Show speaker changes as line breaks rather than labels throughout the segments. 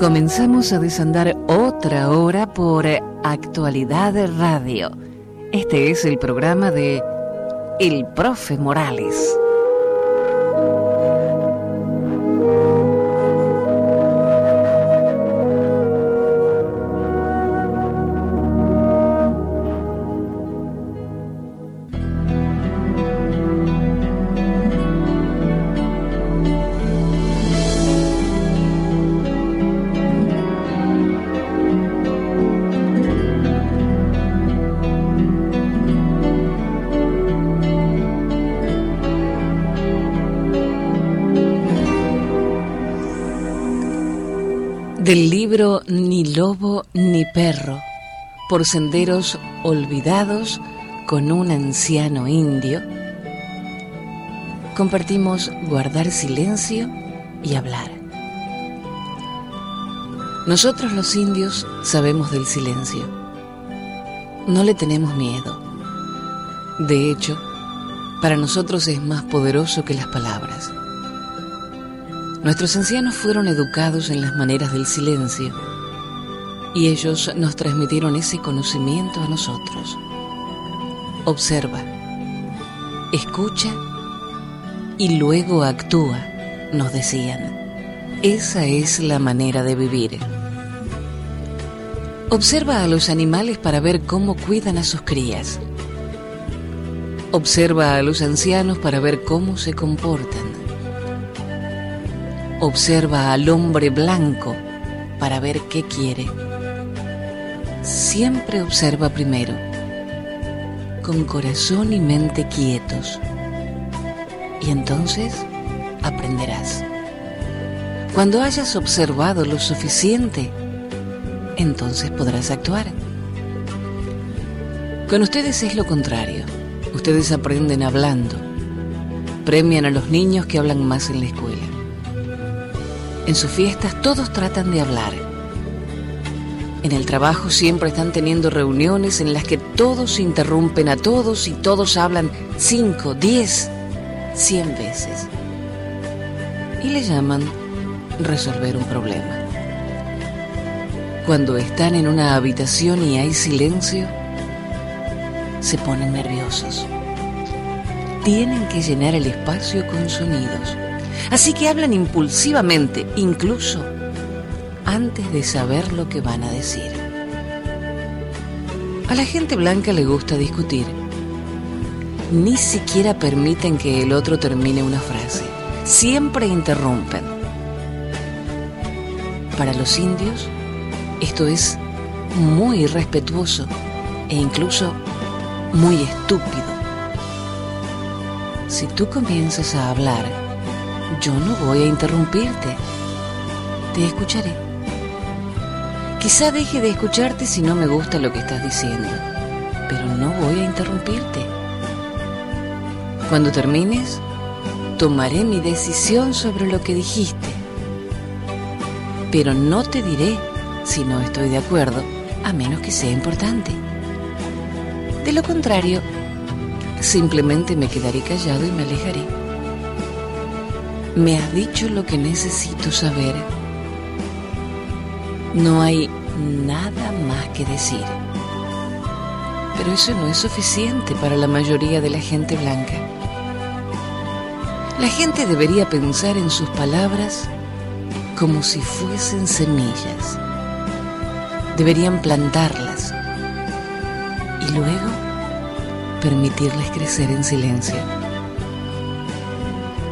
Comenzamos a desandar otra hora por Actualidad Radio. Este es el programa de El Profe Morales. Lobo ni perro, por senderos olvidados con un anciano indio, compartimos guardar silencio y hablar. Nosotros los indios sabemos del silencio. No le tenemos miedo. De hecho, para nosotros es más poderoso que las palabras. Nuestros ancianos fueron educados en las maneras del silencio y ellos nos transmitieron ese conocimiento a nosotros. Observa, escucha y luego actúa, nos decían. Esa es la manera de vivir. Observa a los animales para ver cómo cuidan a sus crías. Observa a los ancianos para ver cómo se comportan. Observa al hombre blanco para ver qué quiere. Siempre observa primero, con corazón y mente quietos. Y entonces aprenderás. Cuando hayas observado lo suficiente, entonces podrás actuar. Con ustedes es lo contrario. Ustedes aprenden hablando. Premian a los niños que hablan más en la escuela. En sus fiestas todos tratan de hablar. En el trabajo siempre están teniendo reuniones en las que todos interrumpen a todos y todos hablan 5, 10, 100 veces. Y le llaman resolver un problema. Cuando están en una habitación y hay silencio, se ponen nerviosos. Tienen que llenar el espacio con sonidos. Así que hablan impulsivamente, incluso antes de saber lo que van a decir. A la gente blanca le gusta discutir. Ni siquiera permiten que el otro termine una frase. Siempre interrumpen. Para los indios, esto es muy irrespetuoso e incluso muy estúpido. Si tú comienzas a hablar, yo no voy a interrumpirte. Te escucharé. Quizá deje de escucharte si no me gusta lo que estás diciendo, pero no voy a interrumpirte. Cuando termines, tomaré mi decisión sobre lo que dijiste, pero no te diré si no estoy de acuerdo, a menos que sea importante. De lo contrario, simplemente me quedaré callado y me alejaré. Me has dicho lo que necesito saber. No hay nada más que decir. Pero eso no es suficiente para la mayoría de la gente blanca. La gente debería pensar en sus palabras como si fuesen semillas. Deberían plantarlas y luego permitirles crecer en silencio.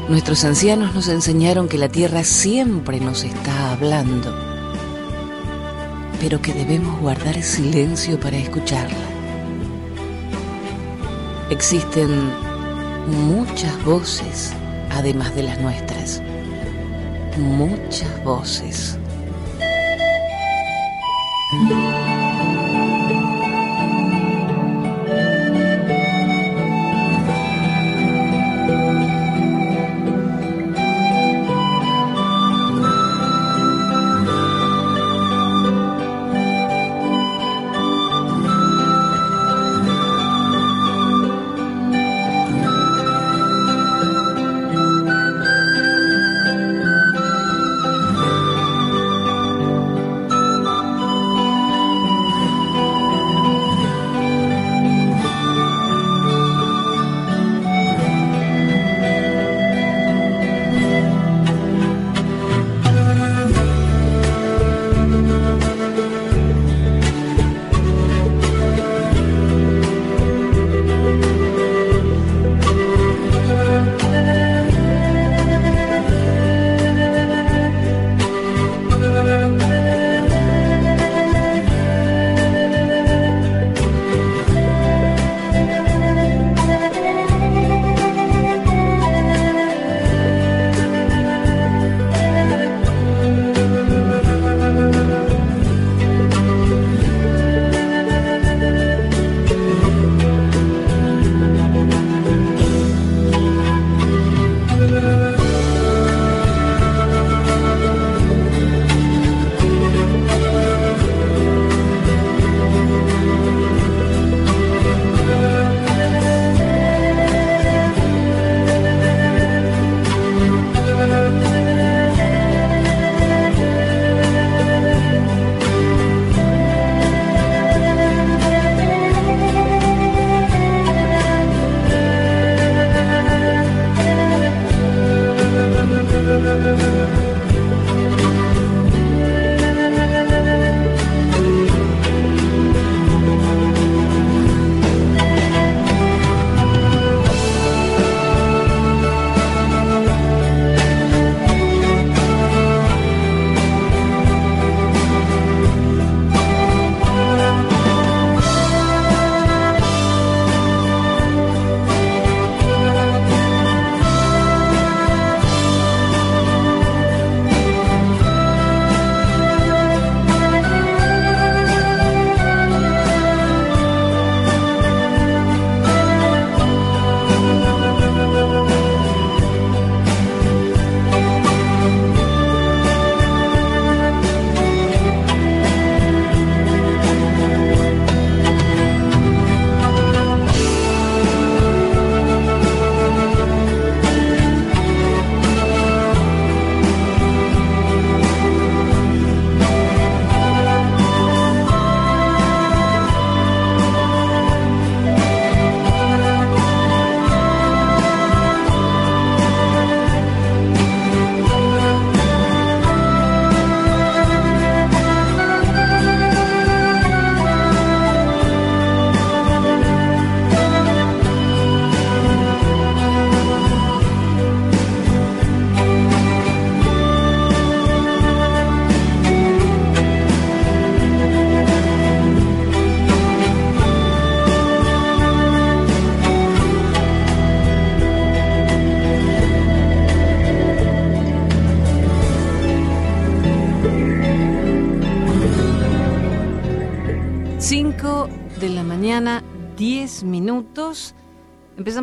Nuestros ancianos nos enseñaron que la tierra siempre nos está hablando, pero que debemos guardar silencio para escucharla. Existen muchas voces, además de las nuestras. Muchas voces.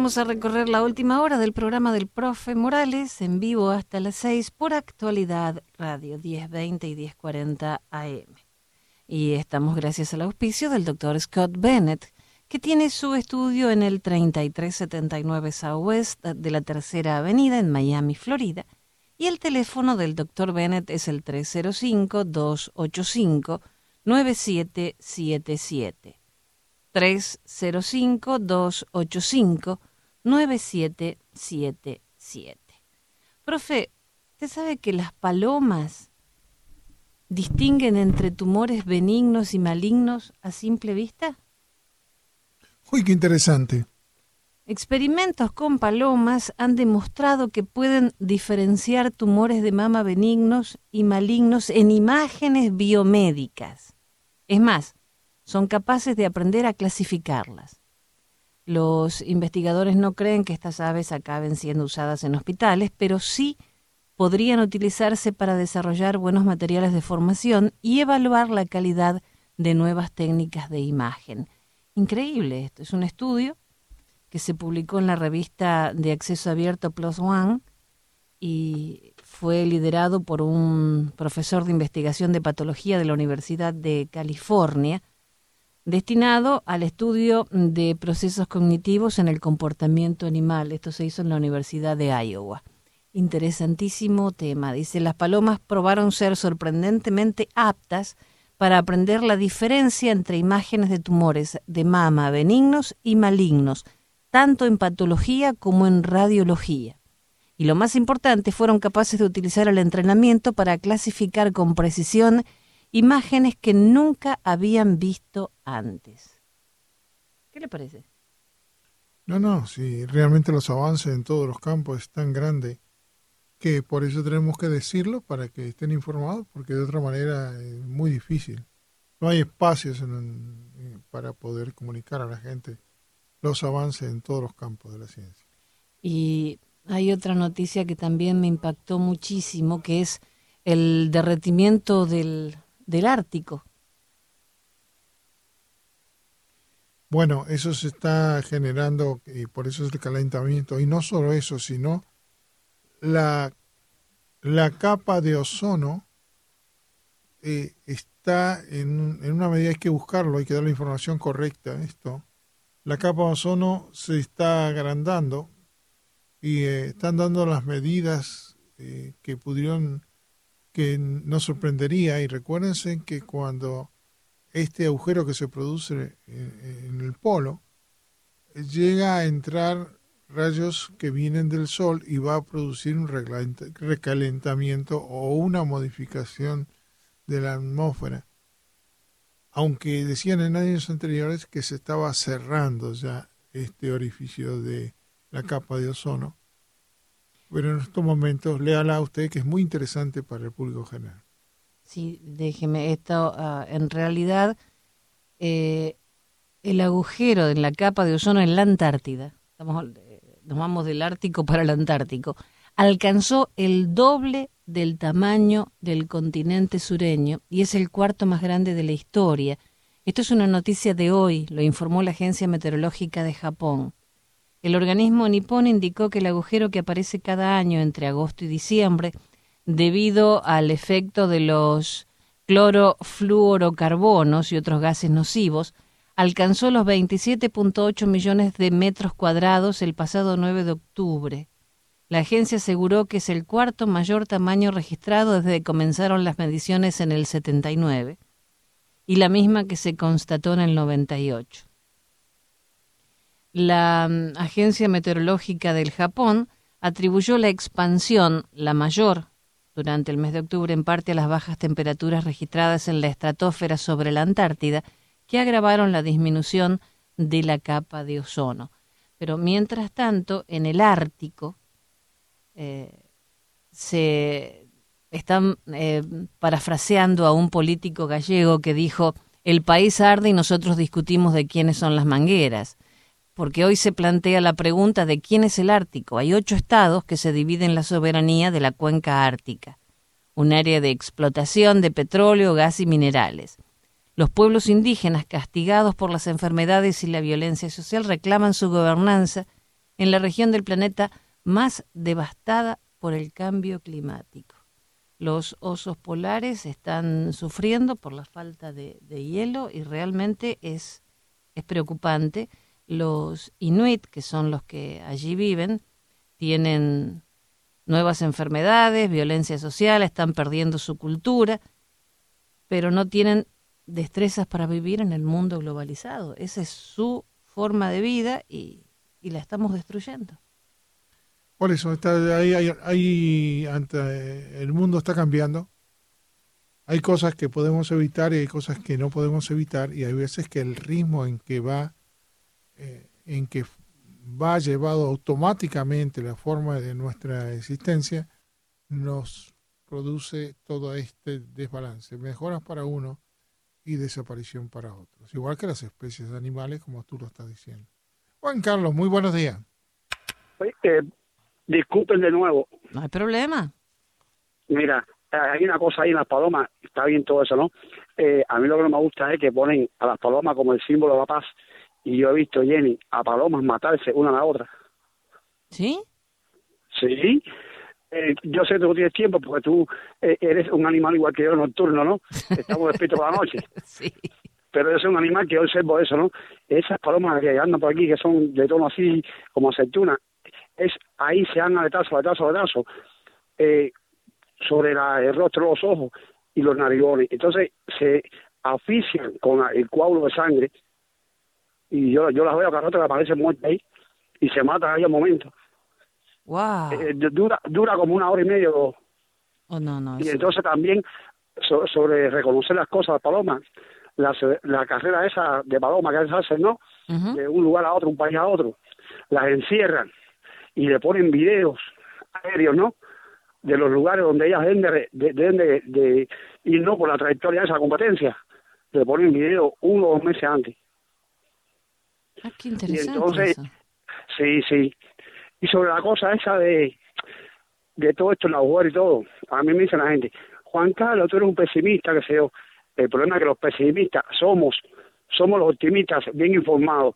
Empezamos a recorrer la última hora del programa del profe Morales en vivo hasta las 6 por actualidad radio 1020 y 1040 AM. Y estamos gracias al auspicio del doctor Scott Bennett, que tiene su estudio en el 3379 Southwest de la Tercera Avenida en Miami, Florida. Y el teléfono del doctor Bennett es el 305-285-9777. 305-285-9777. Profe, ¿usted sabe que las palomas distinguen entre tumores benignos y malignos a simple vista?
Uy, qué interesante.
Experimentos con palomas han demostrado que pueden diferenciar tumores de mama benignos y malignos en imágenes biomédicas. Es más, son capaces de aprender a clasificarlas. Los investigadores no creen que estas aves acaben siendo usadas en hospitales, pero sí podrían utilizarse para desarrollar buenos materiales de formación y evaluar la calidad de nuevas técnicas de imagen. Increíble esto, es un estudio que se publicó en la revista de acceso abierto Plus One y fue liderado por un profesor de investigación de patología de la Universidad de California, destinado al estudio de procesos cognitivos en el comportamiento animal. Esto se hizo en la Universidad de Iowa. Interesantísimo tema. Dice, las palomas probaron ser sorprendentemente aptas para aprender la diferencia entre imágenes de tumores de mama benignos y malignos, tanto en patología como en radiología. Y lo más importante, fueron capaces de utilizar el entrenamiento para clasificar con precisión imágenes que nunca habían visto antes. ¿Qué le parece?
No, no, si realmente los avances en todos los campos es tan grande que por eso tenemos que decirlo para que estén informados, porque de otra manera es muy difícil. No hay espacios para poder comunicar a la gente los avances en todos los campos de la ciencia.
Y hay otra noticia que también me impactó muchísimo, que es el derretimiento del, del Ártico.
Bueno, eso se está generando y por eso es el calentamiento. Y no solo eso, sino la, la capa de ozono eh, está en, en, una medida, hay que buscarlo, hay que dar la información correcta a esto. La capa de ozono se está agrandando y eh, están dando las medidas eh, que pudieron que nos sorprendería y recuérdense que cuando este agujero que se produce en el polo llega a entrar rayos que vienen del sol y va a producir un recalentamiento o una modificación de la atmósfera. Aunque decían en años anteriores que se estaba cerrando ya este orificio de la capa de ozono, pero en estos momentos léala a usted que es muy interesante para el público general.
Sí, déjeme, esto uh, en realidad eh, el agujero en la capa de ozono en la Antártida, estamos, eh, nos vamos del Ártico para el Antártico, alcanzó el doble del tamaño del continente sureño y es el cuarto más grande de la historia. Esto es una noticia de hoy, lo informó la Agencia Meteorológica de Japón. El organismo nipón indicó que el agujero que aparece cada año entre agosto y diciembre, debido al efecto de los clorofluorocarbonos y otros gases nocivos, alcanzó los 27.8 millones de metros cuadrados el pasado 9 de octubre. La agencia aseguró que es el cuarto mayor tamaño registrado desde que comenzaron las mediciones en el 79 y la misma que se constató en el 98. La mm, Agencia Meteorológica del Japón atribuyó la expansión, la mayor, durante el mes de octubre en parte a las bajas temperaturas registradas en la estratosfera sobre la Antártida, que agravaron la disminución de la capa de ozono. Pero mientras tanto, en el Ártico eh, se están eh, parafraseando a un político gallego que dijo, el país arde y nosotros discutimos de quiénes son las mangueras porque hoy se plantea la pregunta de quién es el Ártico. Hay ocho estados que se dividen la soberanía de la cuenca ártica, un área de explotación de petróleo, gas y minerales. Los pueblos indígenas, castigados por las enfermedades y la violencia social, reclaman su gobernanza en la región del planeta más devastada por el cambio climático. Los osos polares están sufriendo por la falta de, hielo y realmente es, es preocupante. Los inuit, que son los que allí viven, tienen nuevas enfermedades, violencia social, están perdiendo su cultura, pero no tienen destrezas para vivir en el mundo globalizado. Esa es su forma de vida y, y la estamos destruyendo.
Por eso, está, ahí, hay, el mundo está cambiando. Hay cosas que podemos evitar y hay cosas que no podemos evitar y hay veces que el ritmo en que va, eh, en que va llevado automáticamente la forma de nuestra existencia, nos produce todo este desbalance. Mejoras para uno y desaparición para otros. Igual que las especies animales, como tú lo estás diciendo. Juan Carlos, muy buenos días.
Eh, Disculpen de nuevo.
No hay problema.
Mira, hay una cosa ahí en las palomas, está bien todo eso, ¿no? Eh, a mí lo que no me gusta es que ponen a las palomas como el símbolo de la paz. Y yo he visto, Jenny, a palomas matarse una a la otra.
¿Sí?
Sí. Eh, yo sé que tú tienes tiempo porque tú eh, eres un animal igual que yo nocturno, ¿no? Estamos despiertos por la noche.
sí.
Pero es un animal que yo observo eso, ¿no? Esas palomas que andan por aquí, que son de tono así como aceituna, es ahí se dan aletazo, aletazo, aletazo, eh, sobre la, el rostro, los ojos y los narigones. Entonces se asfixian con el coágulo de sangre y yo, yo las veo cada rato que aparece muerta ahí y se matan ahí al momento.
Wow.
Eh, dura, dura como una hora y media o
oh, no, no,
Y entonces también sobre reconocer las cosas, Paloma, la, la carrera esa de Paloma que hace, ¿no? De un lugar a otro, un país a otro, las encierran y le ponen videos aéreos, ¿no? De los lugares donde ellas deben de, de, ir, ¿no? Por la trayectoria de esa competencia. Le ponen videos uno o dos meses antes.
Ah, qué interesante.
Y entonces, sí, sí. Y sobre la cosa esa de, de todo esto, en la y todo, a mí me dice la gente, Juan Carlos, tú eres un pesimista, que sé yo. El problema es que los pesimistas somos somos los optimistas bien informados.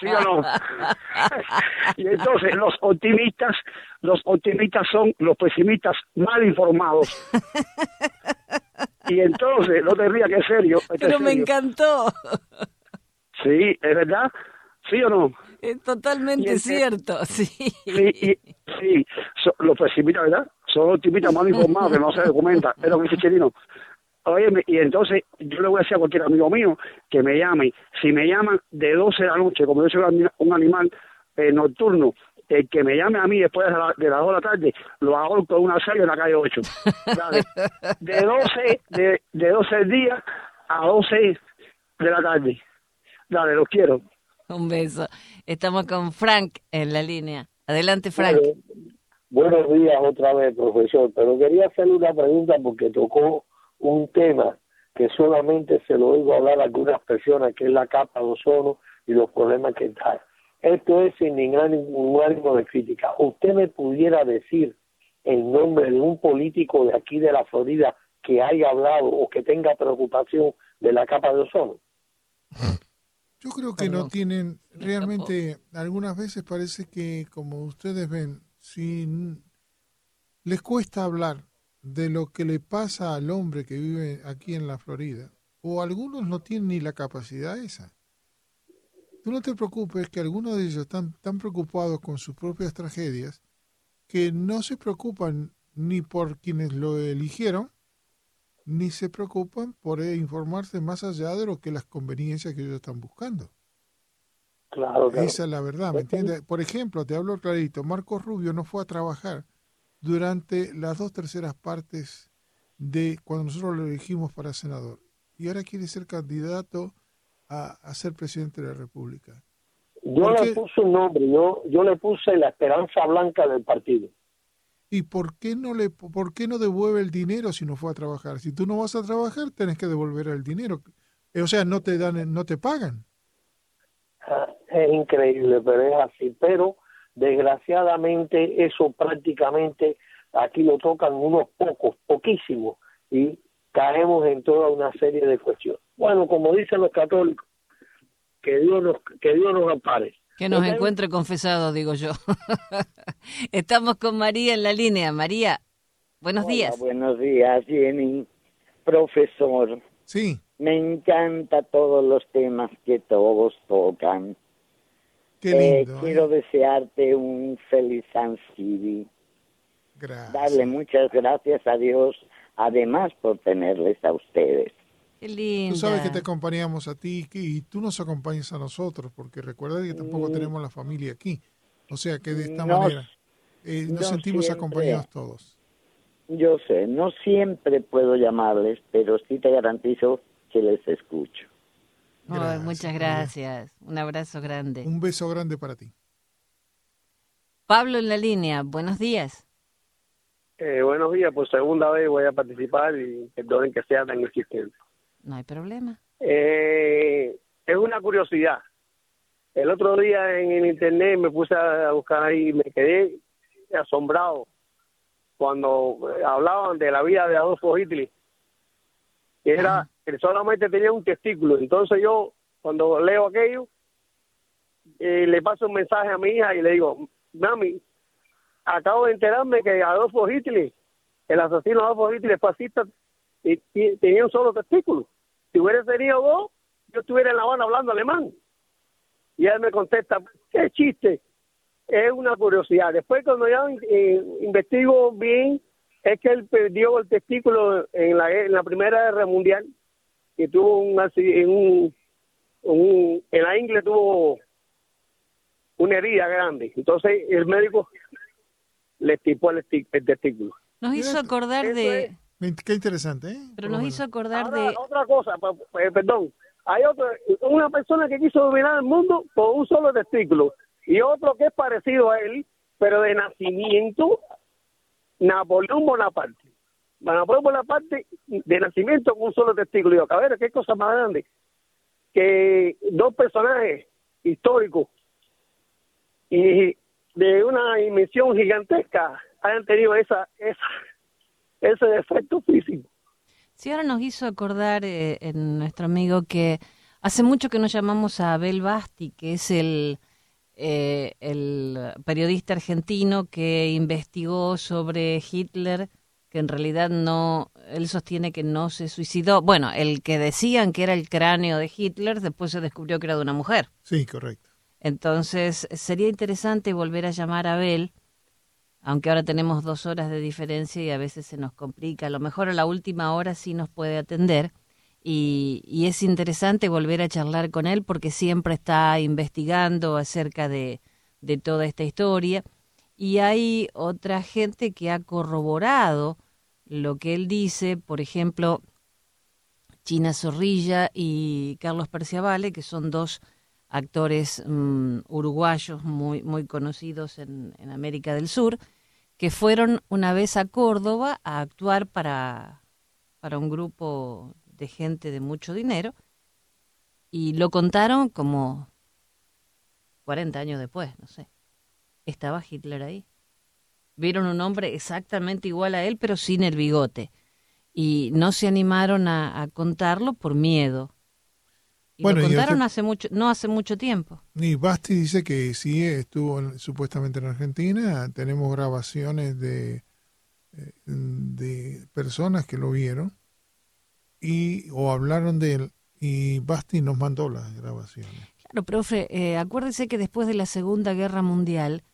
¿Sí, o no? y entonces los optimistas, los optimistas son los pesimistas mal informados. y entonces, no te rías que es serio.
Pero me encantó.
Sí, es verdad. ¿Sí o no?
Es totalmente cierto, sí.
Sí, sí. los pesimistas, ¿verdad? Son optimistas mal informados que no se documentan. Es lo que dice Chirino. Oye, y entonces yo le voy a decir a cualquier amigo mío que me llame. Si me llaman de 12 de la noche, como yo soy un animal eh, nocturno, el que me llame a mí después de, las 2 de la tarde, lo hago con una serie en la calle 8. De 12, de, de 12 días a 12 de la tarde. Dale, los quiero.
Un beso. Estamos con Frank en la línea. Adelante, Frank.
buenos días otra vez, profesor. Pero quería hacerle una pregunta porque tocó un tema que solamente se lo oigo hablar a algunas personas, que es la capa de ozono y los problemas que trae. Esto es sin ningún ánimo de crítica. ¿Usted me pudiera decir el nombre de un político de aquí de la Florida que haya hablado o que tenga preocupación de la capa de ozono?
Yo creo que no tienen, realmente algunas veces parece que, como ustedes ven, si les cuesta hablar de lo que le pasa al hombre que vive aquí en la Florida, o algunos no tienen ni la capacidad esa. Tú no te preocupes que algunos de ellos están tan preocupados con sus propias tragedias que no se preocupan ni por quienes lo eligieron, ni se preocupan por informarse más allá de lo que las conveniencias que ellos están buscando.
Claro,
Esa es la verdad, ¿me entiendes? Por ejemplo, te hablo clarito, Marcos Rubio no fue a trabajar durante las dos terceras partes de cuando nosotros lo elegimos para senador. Y ahora quiere ser candidato a, ser presidente de la República.
Yo le puse un nombre, yo, yo le puse la esperanza blanca del partido.
¿Y por qué no le por qué no devuelve el dinero si no fue a trabajar? Si tú no vas a trabajar, tenés que devolver el dinero. Eh, o sea, no te dan no te pagan.
Ah, es increíble, pero es así, pero Desgraciadamente eso prácticamente aquí lo tocan unos pocos, poquísimos, y caemos en toda una serie de cuestiones. Bueno, como dicen los católicos, que Dios nos, que Dios nos ampare.
Que nos encuentre confesado, digo yo. Estamos con María en la línea. María, buenos días.
Buenos días, Jenny. Profesor.
Sí.
Me encanta todos los temas que todos tocan.
Qué lindo.
Eh, quiero desearte un feliz Thanksgiving.
Gracias.
Darle muchas gracias a Dios, además por tenerles a ustedes.
Qué lindo.
Tú sabes que te acompañamos a ti y tú nos acompañas a nosotros, porque recuerda que tampoco
Mm.
tenemos la familia aquí. O sea que de esta
No,
manera eh, nos
no
sentimos
siempre.
acompañados todos.
Yo sé, no siempre puedo llamarles, pero sí te garantizo que les escucho.
Ay,
Gracias,
muchas
María.
gracias. Un abrazo grande.
Un beso grande para ti.
Pablo en la línea, buenos días.
Eh, buenos días, por segunda vez voy a participar y perdonen que sea tan insistente.
No hay problema.
Eh, es una curiosidad. El otro día en el internet me puse a buscar ahí y me quedé asombrado cuando eh, hablaban de la vida de Adolfo Hitler. Que era, que solamente tenía un testículo. Entonces yo, cuando leo aquello, eh, le paso un mensaje a mi hija y le digo, mami, acabo de enterarme que Adolfo Hitler, el asesino Adolfo Hitler fascista, y- y tenía un solo testículo. Si hubiera tenido dos, yo estuviera en La Habana hablando alemán. Y él me contesta, qué chiste, es una curiosidad. Después cuando ya eh, investigo bien, es que él perdió el testículo en la, en la Primera Guerra Mundial, y tuvo un, en un, un en la ingle tuvo una herida grande. Entonces el médico le estipó el, testículo.
Nos hizo acordar de...
es.
Qué interesante, ¿eh?
Pero
Por
nos hizo acordar
Ahora,
de...
otra cosa, eh, perdón. Hay otra, una persona que quiso dominar el mundo con un solo testículo y otro que es parecido a él, pero de nacimiento, Napoleón Bonaparte. Napoleón Bonaparte de nacimiento con un solo testículo. Y yo, cabrera, qué cosa más grande. Que dos personajes históricos y de una dimensión gigantesca hayan tenido esa, esa ese defecto físico.
Sí, ahora nos hizo acordar eh, en nuestro amigo que hace mucho que nos llamamos a Abel Basti, que es el, eh, el periodista argentino que investigó sobre Hitler, que en realidad no, él sostiene que no se suicidó. Bueno, el que decían que era el cráneo de Hitler, después se descubrió que era de una mujer.
Sí, correcto.
Entonces, sería interesante volver a llamar a Abel, aunque ahora tenemos dos horas de diferencia y a veces se nos complica. A lo mejor a la última hora sí nos puede atender. Y, es interesante volver a charlar con él porque siempre está investigando acerca de, toda esta historia. Y hay otra gente que ha corroborado lo que él dice, por ejemplo, China Zorrilla y Carlos Perciavale, que son dos actores mm, uruguayos muy, muy conocidos en América del Sur, que fueron una vez a Córdoba a actuar para, para un grupo de gente de mucho dinero y lo contaron como 40 años después, no sé. Estaba Hitler ahí. Vieron un hombre exactamente igual a él, pero sin el bigote. Y no se animaron a, a contarlo por miedo. Y
Bueno,
lo
y
contaron hace mucho, no hace mucho tiempo.
Y Basti dice que sí estuvo en- supuestamente en Argentina. Tenemos grabaciones de, eh, de personas que lo vieron y o hablaron de él. Y Basti nos mandó las grabaciones.
Claro, profe, eh, acuérdese que después de la Segunda Guerra Mundial,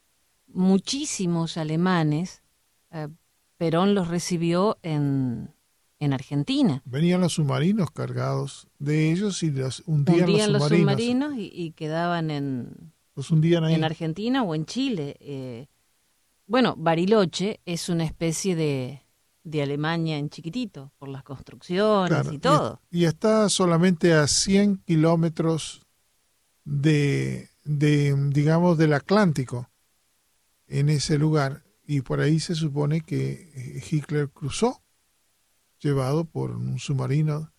muchísimos alemanes, eh, Perón los recibió en, en Argentina.
Venían los submarinos cargados de ellos y los hundían,
Hundían
los
los
submarinos.
y, y quedaban en,
Los hundían ahí.
en Argentina o en Chile. eh. bueno, Bariloche es una especie de, de Alemania en chiquitito, por las construcciones
Claro,
y todo.
Y, está solamente a 100 kilómetros de, de, digamos, del Atlántico, en ese lugar. Y por ahí se supone que Hitler cruzó, llevado por un submarino.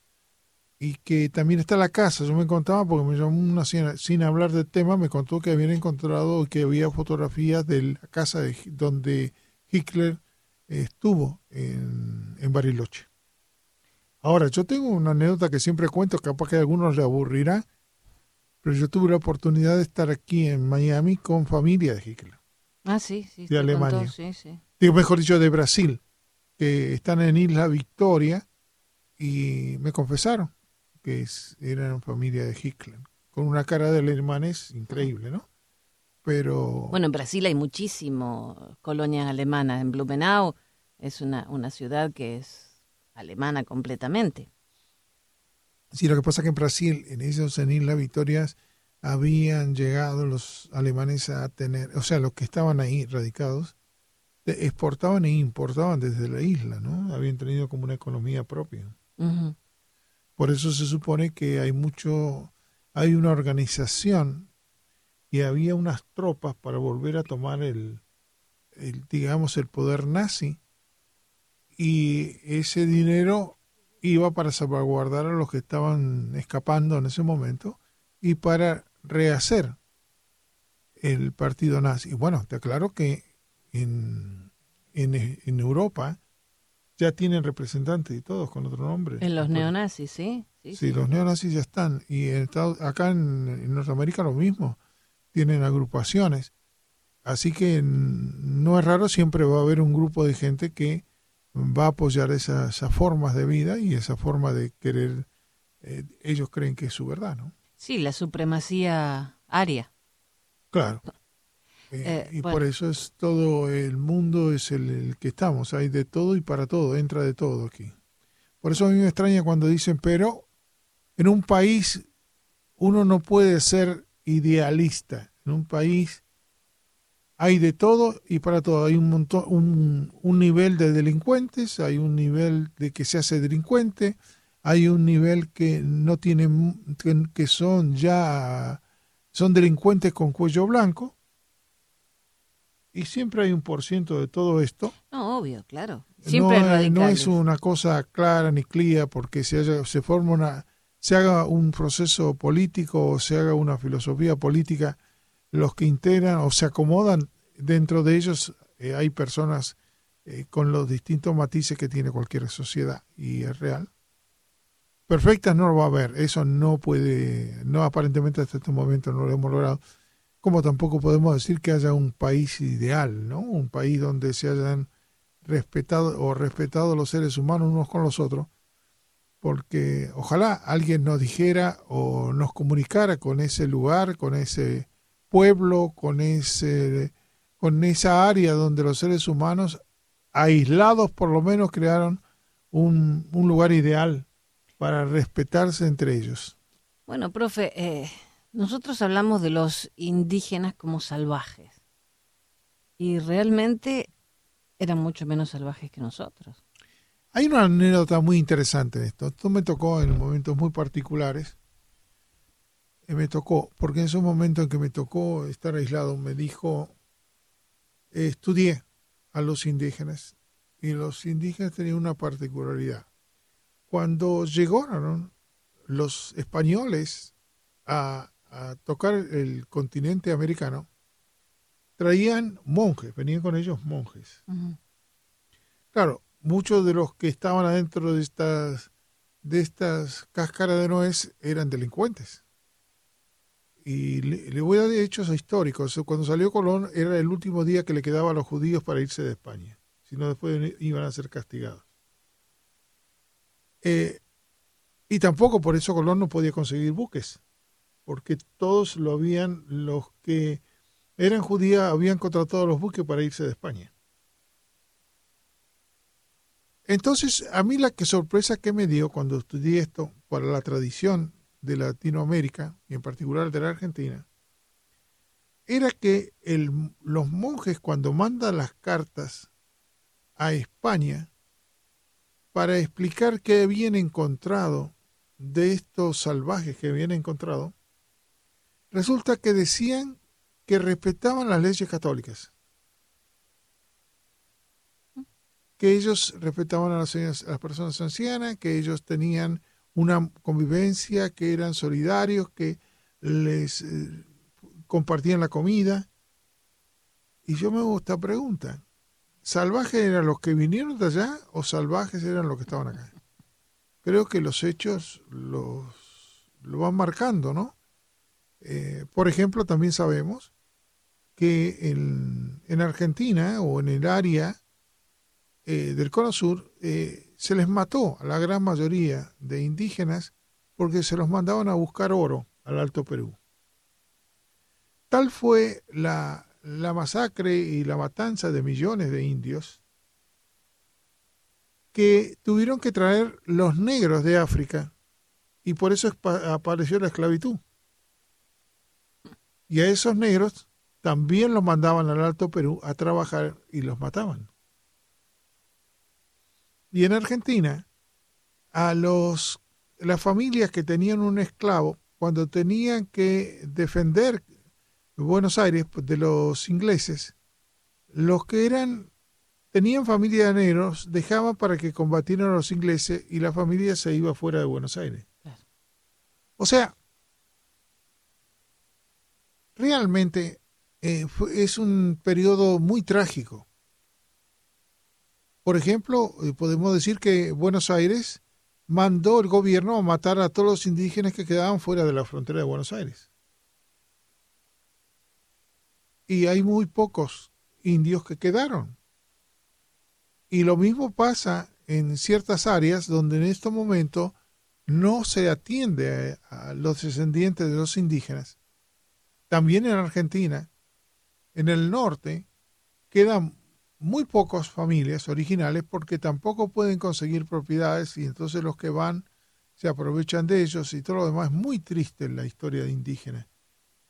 Y que también está la casa. Yo me contaba, porque me llamó una, sin, sin hablar del tema, me contó que habían encontrado que había fotografías de la casa de, donde Hitler estuvo en, en Bariloche. Ahora, yo tengo una anécdota que siempre cuento, capaz que a algunos le aburrirá, pero yo tuve la oportunidad de estar aquí en Miami con familia de Hitler.
Ah, sí, sí.
De Alemania.
Contó, sí, sí.
Digo, mejor dicho, de Brasil, que están en Isla Victoria y me confesaron que es, eran familia de Hitler, con una cara de alemanes increíble, ¿no? Pero...
Bueno, en Brasil hay muchísimo colonias alemanas. En Blumenau es una, una ciudad que es alemana completamente.
Sí, lo que pasa es que en Brasil, en esos en Isla Victorias, habían llegado los alemanes a tener, o sea, los que estaban ahí radicados, exportaban e importaban desde la isla, ¿no? Habían tenido como una economía propia. Por eso se supone que hay mucho, hay una organización y había unas tropas para volver a tomar el, el, digamos, el poder nazi y ese dinero iba para salvaguardar a los que estaban escapando en ese momento y para rehacer el partido nazi. Y bueno, te aclaro que en, en, en Europa ya tienen representantes y todos con otro nombre.
En los neonazis, ¿sí? Sí,
Sí, los neonazis ya están. Y en Estados- acá en, en Norteamérica lo mismo. Tienen agrupaciones. Así que no es raro, siempre va a haber un grupo de gente que va a apoyar esas, esas formas de vida y esa forma de querer, eh, ellos creen que es su verdad, ¿no?
Sí, la supremacía aria.
Claro. Eh,
Eh,
y
bueno.
por eso es todo el mundo es el, el que estamos, hay de todo y para todo, entra de todo aquí. Por eso a mí me extraña cuando dicen, pero en un país uno no puede ser idealista. En un país hay de todo y para todo. Hay un montón, un, un nivel de delincuentes, hay un nivel de que se hace delincuente, hay un nivel que no tiene, que, que son ya, son delincuentes con cuello blanco. Y siempre hay un por ciento de todo esto.
No, obvio, claro. Siempre
no,
hay
no es una cosa clara ni clara porque se, haya, se forma una se haga un proceso político o se haga una filosofía política los que integran o se acomodan dentro de ellos eh, hay personas eh, con los distintos matices que tiene cualquier sociedad y es real. Perfectas no lo va a haber eso no puede no aparentemente hasta este momento no lo hemos logrado como tampoco podemos decir que haya un país ideal no un país donde se hayan respetado o respetado los seres humanos unos con los otros, porque ojalá alguien nos dijera o nos comunicara con ese lugar, con ese pueblo, con ese con esa área donde los seres humanos aislados por lo menos crearon un, un lugar ideal para respetarse entre ellos.
Bueno, profe, eh, nosotros hablamos de los indígenas como salvajes. Y realmente eran mucho menos salvajes que nosotros.
Hay una anécdota muy interesante en esto. Esto me tocó en momentos muy particulares. Eh, me tocó, porque en esos momentos en que me tocó estar aislado, me dijo, eh, estudié a los indígenas y los indígenas tenían una particularidad. Cuando llegaron los españoles a, a tocar el continente americano, traían monjes, venían con ellos monjes. Claro, muchos de los que estaban adentro de estas de estas cáscaras de nuez eran delincuentes. Y le, le voy a dar hechos históricos. Cuando salió Colón era el último día que le quedaba a los judíos para irse de España. Si no, después iban a ser castigados. Eh, y tampoco por eso Colón no podía conseguir buques, porque todos lo habían, los que eran judíos habían contratado los buques para irse de España. Entonces, a mí la que sorpresa que me dio cuando estudié esto para la tradición de Latinoamérica, y en particular de la Argentina, era que los monjes cuando mandan las cartas a España para explicar qué habían encontrado de estos salvajes que habían encontrado, resulta que decían que respetaban las leyes católicas. que ellos respetaban a las, personas ancianas, que ellos tenían una convivencia, que eran solidarios, que les eh, compartían la comida. Y yo me hago esta pregunta, ¿salvajes eran los que vinieron de allá o salvajes eran los que estaban acá? creo que los hechos los, lo van marcando, ¿no? Eh, por ejemplo, también sabemos que en, en Argentina o en el área eh, del Cono Sur eh, se les mató a la gran mayoría de indígenas porque se los mandaban a buscar oro al Alto Perú. Tal fue la masacre y la matanza de millones de indios que tuvieron que traer los negros de África y por eso apareció la esclavitud. Y a esos negros también los mandaban al Alto Perú a trabajar y los mataban. Y en Argentina, a los las familias que tenían un esclavo, cuando tenían que defender Buenos Aires pues, de los ingleses, los que eran tenían familia de negros dejaban para que combatieran a los ingleses y la familia se iba fuera de Buenos Aires. O sea, realmente eh, es un periodo muy trágico. Por ejemplo, eh, podemos decir que Buenos Aires mandó el gobierno a matar a todos los indígenas que quedaban fuera de la frontera de Buenos Aires. Y hay muy pocos indios que quedaron. Y lo mismo pasa en ciertas áreas donde en este momento no se atiende a, los descendientes de los indígenas. También en Argentina, en el norte, quedan muy pocas familias originales porque tampoco pueden conseguir propiedades y entonces los que van se aprovechan de ellos y todo lo demás. Es muy triste la historia de indígenas,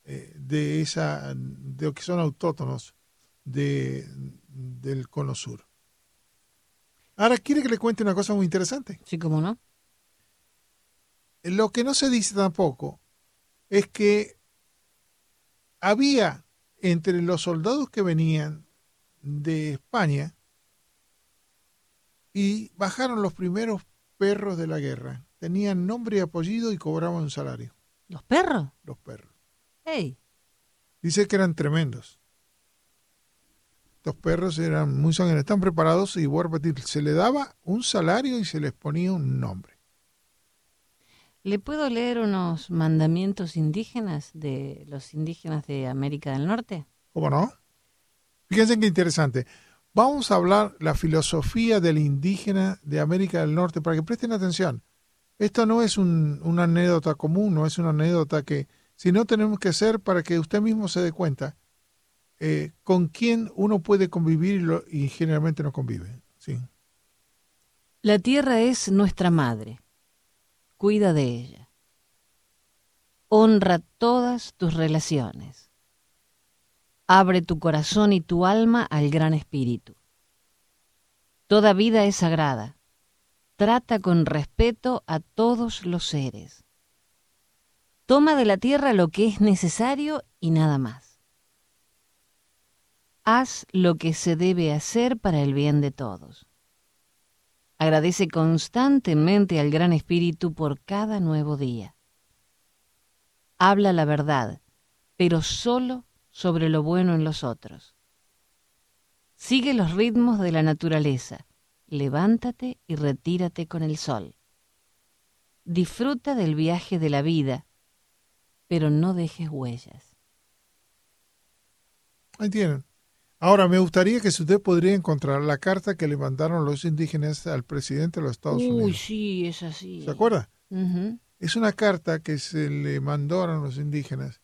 eh, de esa, de lo que son autóctonos de, del cono sur. Ahora, ¿quiere que le cuente una cosa muy interesante?
Sí, cómo no.
Lo que no se dice tampoco es que había entre los soldados que venían de España y bajaron los primeros perros de la guerra. Tenían nombre y apellido y cobraban un salario.
¿Los perros?
Los perros.
Hey.
Dice que eran tremendos. Los perros eran muy sangre, están preparados y voy a repetir, se le daba un salario y se les ponía un nombre.
¿Le puedo leer unos mandamientos indígenas de los indígenas de América del Norte?
¿Cómo no? Fíjense qué interesante. Vamos a hablar la filosofía del indígena de América del Norte para que presten atención. Esto no es una anécdota común, no es una anécdota que, si no tenemos que hacer para que usted mismo se dé cuenta eh, con quién uno puede convivir y, y generalmente no convive. Sí.
La tierra es nuestra madre. Cuida de ella. Honra todas tus relaciones Abre tu corazón y tu alma al Gran Espíritu. Toda vida es sagrada. Trata con respeto a todos los seres. Toma de la tierra lo que es necesario y nada más. Haz lo que se debe hacer para el bien de todos. Agradece constantemente al Gran Espíritu por cada nuevo día. Habla la verdad, pero solo sobre lo bueno en los otros. Sigue los ritmos de la naturaleza. Levántate y retírate con el sol. Disfruta del viaje de la vida, pero no dejes huellas.
Ahí tienen. Ahora, me gustaría que si usted podría encontrar la carta que le mandaron los indígenas al presidente de los Estados Unidos.
Uy, sí, es así.
¿Se acuerda? Es una carta que se le mandaron a los indígenas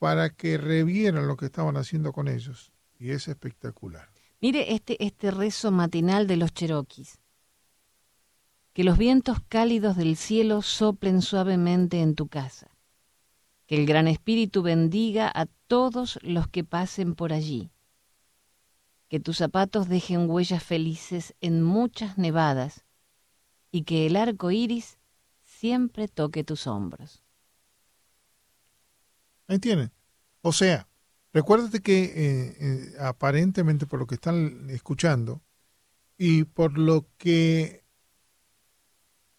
para que revieran lo que estaban haciendo con ellos. Y es espectacular.
Mire este, este rezo matinal de los cheroquis. Que los vientos cálidos del cielo soplen suavemente en tu casa. Que el Gran Espíritu bendiga a todos los que pasen por allí. Que tus zapatos dejen huellas felices en muchas nevadas y que el arco iris siempre toque tus hombros.
Ahí tienen. O sea, recuérdate que eh, eh, aparentemente por lo que están escuchando y por lo que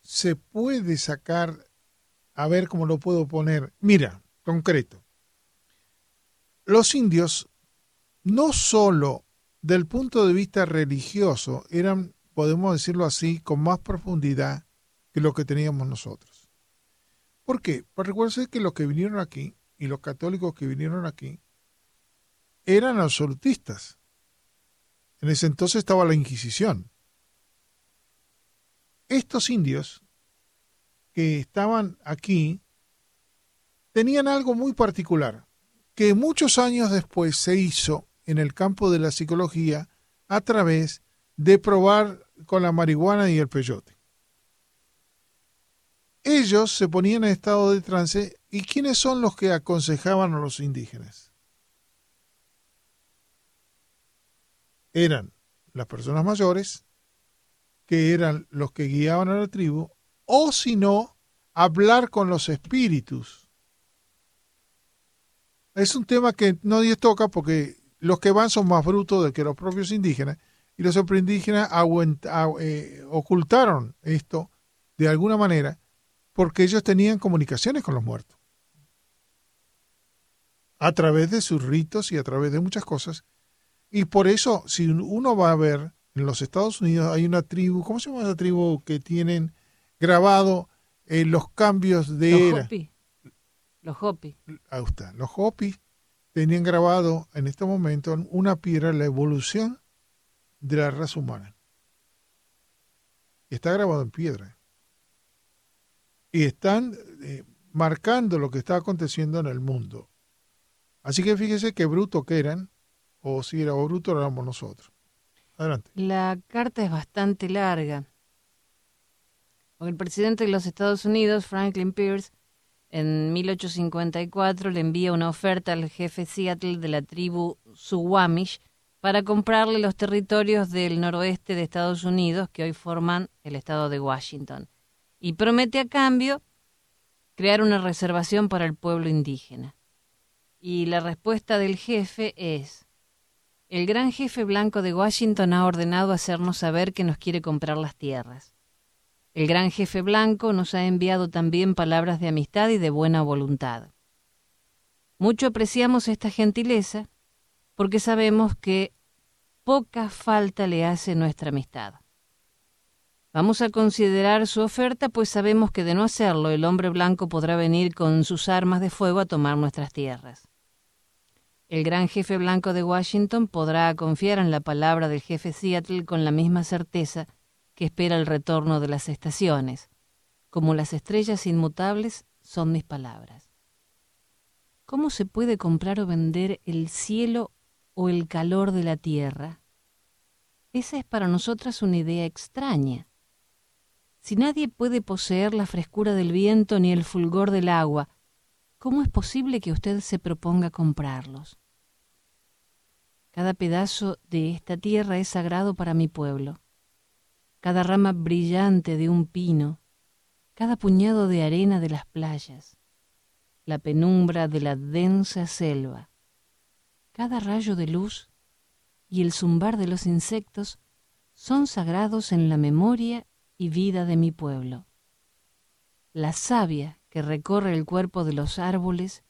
se puede sacar, a ver cómo lo puedo poner. Mira, concreto. Los indios, no solo del punto de vista religioso, eran, podemos decirlo así, con más profundidad que lo que teníamos nosotros. ¿Por qué? Pues recuerden que los que vinieron aquí y los católicos que vinieron aquí eran absolutistas. En ese entonces estaba la Inquisición. Estos indios que estaban aquí tenían algo muy particular, que muchos años después se hizo en el campo de la psicología a través de probar con la marihuana y el peyote. Ellos se ponían en estado de trance y ¿quiénes son los que aconsejaban a los indígenas? Eran las personas mayores, que eran los que guiaban a la tribu, o si no, hablar con los espíritus. Es un tema que nadie toca porque los que van son más brutos que los propios indígenas y los indígenas eh, ocultaron esto de alguna manera porque ellos tenían comunicaciones con los muertos. A través de sus ritos y a través de muchas cosas. Y por eso, si uno va a ver, en los Estados Unidos hay una tribu, ¿cómo se llama esa tribu que tienen grabado eh, los cambios de
los
era?
Hopi. Los Hopi.
Ahí está. Los Hopi tenían grabado en este momento una piedra la evolución de la raza humana. Está grabado en piedra y están eh, marcando lo que está aconteciendo en el mundo. Así que fíjese qué bruto que eran, o si era o bruto éramos nosotros. Adelante.
La carta es bastante larga. El presidente de los Estados Unidos, Franklin Pierce, en 1854 le envía una oferta al jefe Seattle de la tribu Suwamish para comprarle los territorios del noroeste de Estados Unidos que hoy forman el estado de Washington y promete a cambio crear una reservación para el pueblo indígena. Y la respuesta del jefe es, el gran jefe blanco de Washington ha ordenado hacernos saber que nos quiere comprar las tierras. El gran jefe blanco nos ha enviado también palabras de amistad y de buena voluntad. Mucho apreciamos esta gentileza porque sabemos que poca falta le hace nuestra amistad. Vamos a considerar su oferta, pues sabemos que de no hacerlo el hombre blanco podrá venir con sus armas de fuego a tomar nuestras tierras. El gran jefe blanco de Washington podrá confiar en la palabra del jefe Seattle con la misma certeza que espera el retorno de las estaciones. Como las estrellas inmutables son mis palabras. ¿Cómo se puede comprar o vender el cielo o el calor de la tierra? Esa es para nosotras una idea extraña. Si nadie puede poseer la frescura del viento ni el fulgor del agua, ¿cómo es posible que usted se proponga comprarlos? Cada pedazo de esta tierra es sagrado para mi pueblo. Cada rama brillante de un pino, cada puñado de arena de las playas, la penumbra de la densa selva, cada rayo de luz y el zumbar de los insectos son sagrados en la memoria y vida de mi pueblo. La savia que recorre el cuerpo de los árboles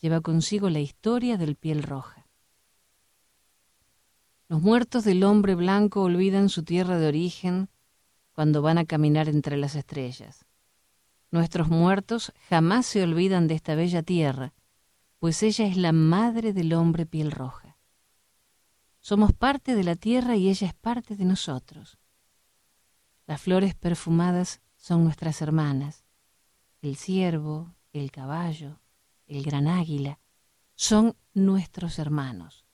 lleva consigo la historia del piel roja. Los muertos del hombre blanco olvidan su tierra de origen cuando van a caminar entre las estrellas. Nuestros muertos jamás se olvidan de esta bella tierra, pues ella es la madre del hombre piel roja. Somos parte de la tierra y ella es parte de nosotros. Las flores perfumadas son nuestras hermanas. El ciervo, el caballo, el gran águila son nuestros hermanos.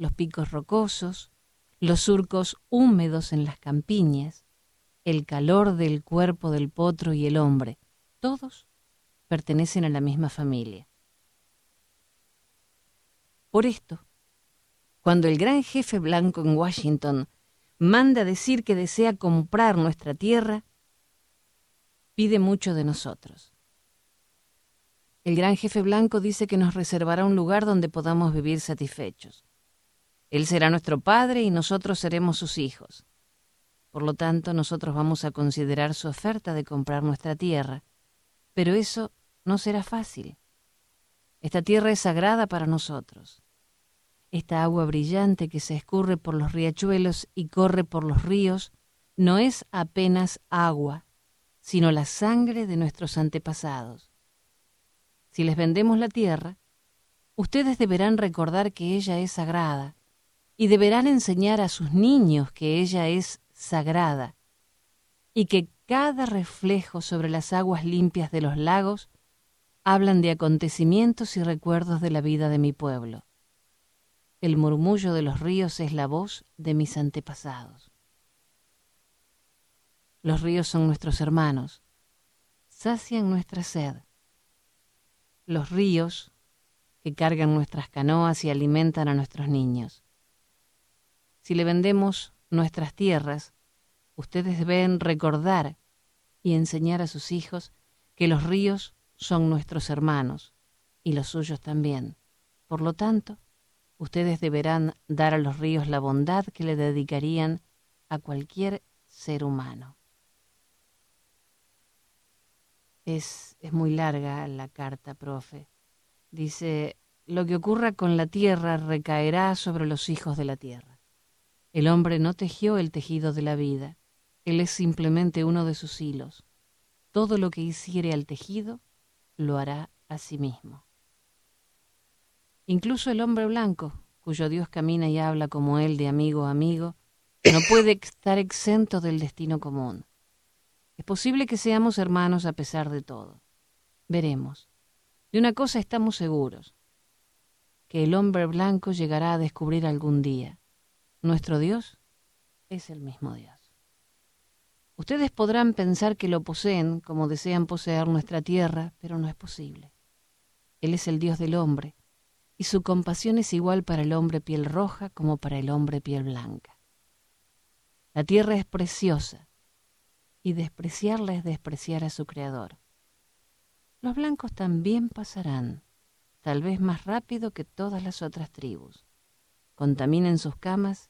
Los picos rocosos, los surcos húmedos en las campiñas, el calor del cuerpo del potro y el hombre, todos pertenecen a la misma familia. Por esto, cuando el gran jefe blanco en Washington manda decir que desea comprar nuestra tierra, pide mucho de nosotros. El gran jefe blanco dice que nos reservará un lugar donde podamos vivir satisfechos. Él será nuestro padre y nosotros seremos sus hijos. Por lo tanto, nosotros vamos a considerar su oferta de comprar nuestra tierra, pero eso no será fácil. Esta tierra es sagrada para nosotros esta agua brillante que se escurre por los riachuelos y corre por los ríos, no es apenas agua, sino la sangre de nuestros antepasados. Si les vendemos la tierra, ustedes deberán recordar que ella es sagrada y deberán enseñar a sus niños que ella es sagrada y que cada reflejo sobre las aguas limpias de los lagos hablan de acontecimientos y recuerdos de la vida de mi pueblo. El murmullo de los ríos es la voz de mis antepasados. Los ríos son nuestros hermanos, sacian nuestra sed. Los ríos que cargan nuestras canoas y alimentan a nuestros niños. Si le vendemos nuestras tierras, ustedes deben recordar y enseñar a sus hijos que los ríos son nuestros hermanos y los suyos también. Por lo tanto, ustedes deberán dar a los ríos la bondad que le dedicarían a cualquier ser humano. Es, es muy larga la carta, profe. Dice, lo que ocurra con la tierra recaerá sobre los hijos de la tierra. El hombre no tejió el tejido de la vida, él es simplemente uno de sus hilos. Todo lo que hiciere al tejido, lo hará a sí mismo. Incluso el hombre blanco, cuyo Dios camina y habla como él de amigo a amigo, no puede estar exento del destino común. Es posible que seamos hermanos a pesar de todo. Veremos. De una cosa estamos seguros, que el hombre blanco llegará a descubrir algún día. Nuestro Dios es el mismo Dios. Ustedes podrán pensar que lo poseen como desean poseer nuestra tierra, pero no es posible. Él es el Dios del hombre, y su compasión es igual para el hombre piel roja como para el hombre piel blanca. La tierra es preciosa, y despreciarla es despreciar a su Creador. Los blancos también pasarán, tal vez más rápido que todas las otras tribus. Contaminen sus camas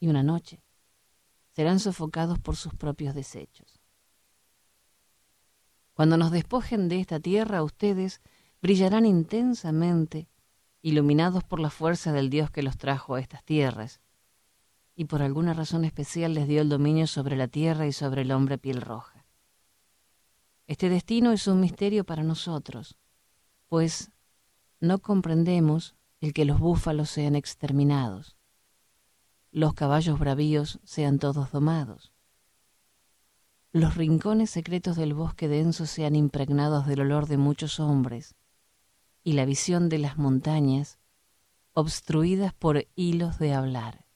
y una noche serán sofocados por sus propios desechos. Cuando nos despojen de esta tierra, ustedes brillarán intensamente, iluminados por la fuerza del Dios que los trajo a estas tierras, y por alguna razón especial les dio el dominio sobre la tierra y sobre el hombre piel roja. Este destino es un misterio para nosotros, pues no comprendemos el que los búfalos sean exterminados, los caballos bravíos sean todos domados, los rincones secretos del bosque denso sean impregnados del olor de muchos hombres, y la visión de las montañas obstruidas por hilos de hablar.